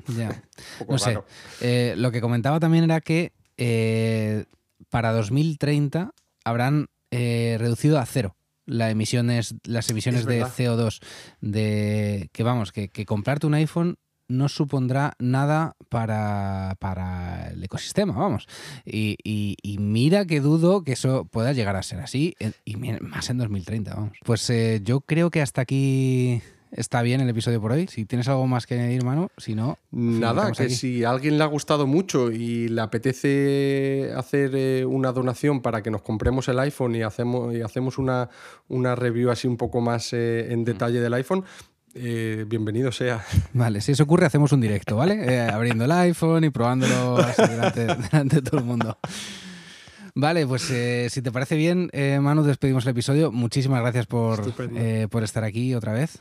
Ya. no sé. Eh, lo que comentaba también era que eh, para 2030 habrán eh, reducido a cero las emisiones, las emisiones de CO2. De, que vamos, que, comprarte un iPhone no supondrá nada para, para el ecosistema, vamos. Y, y, mira que dudo que eso pueda llegar a ser así, y más en 2030, vamos. Pues yo creo que hasta aquí está bien el episodio por hoy. Si tienes algo más que añadir, mano, si no. Nada, que si a alguien le ha gustado mucho y le apetece hacer eh, una donación para que nos compremos el iPhone y hacemos, y hacemos una, una review así un poco más eh, en detalle del iPhone, eh, bienvenido sea. Vale, si eso ocurre, hacemos un directo, ¿vale? abriendo el iPhone y probándolo delante, de todo el mundo. Vale, pues si te parece bien, Manu, despedimos el episodio. Muchísimas gracias por, por estar aquí otra vez.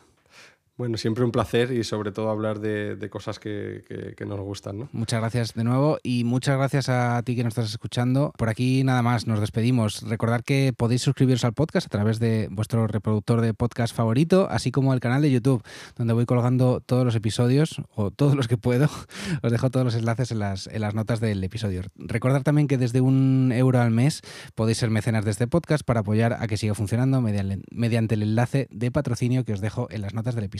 Bueno, siempre un placer y sobre todo hablar de, cosas que, nos gustan. ¿no? Muchas gracias de nuevo y muchas gracias a ti que nos estás escuchando. Por aquí nada más, nos despedimos. Recordad que podéis suscribiros al podcast a través de vuestro reproductor de podcast favorito, así como el canal de YouTube, donde voy colgando todos los episodios o todos los que puedo. Os dejo todos los enlaces en las, en las notas del episodio. Recordad también que desde un euro al mes podéis ser mecenas de este podcast para apoyar a que siga funcionando mediante el enlace de patrocinio que os dejo en las notas del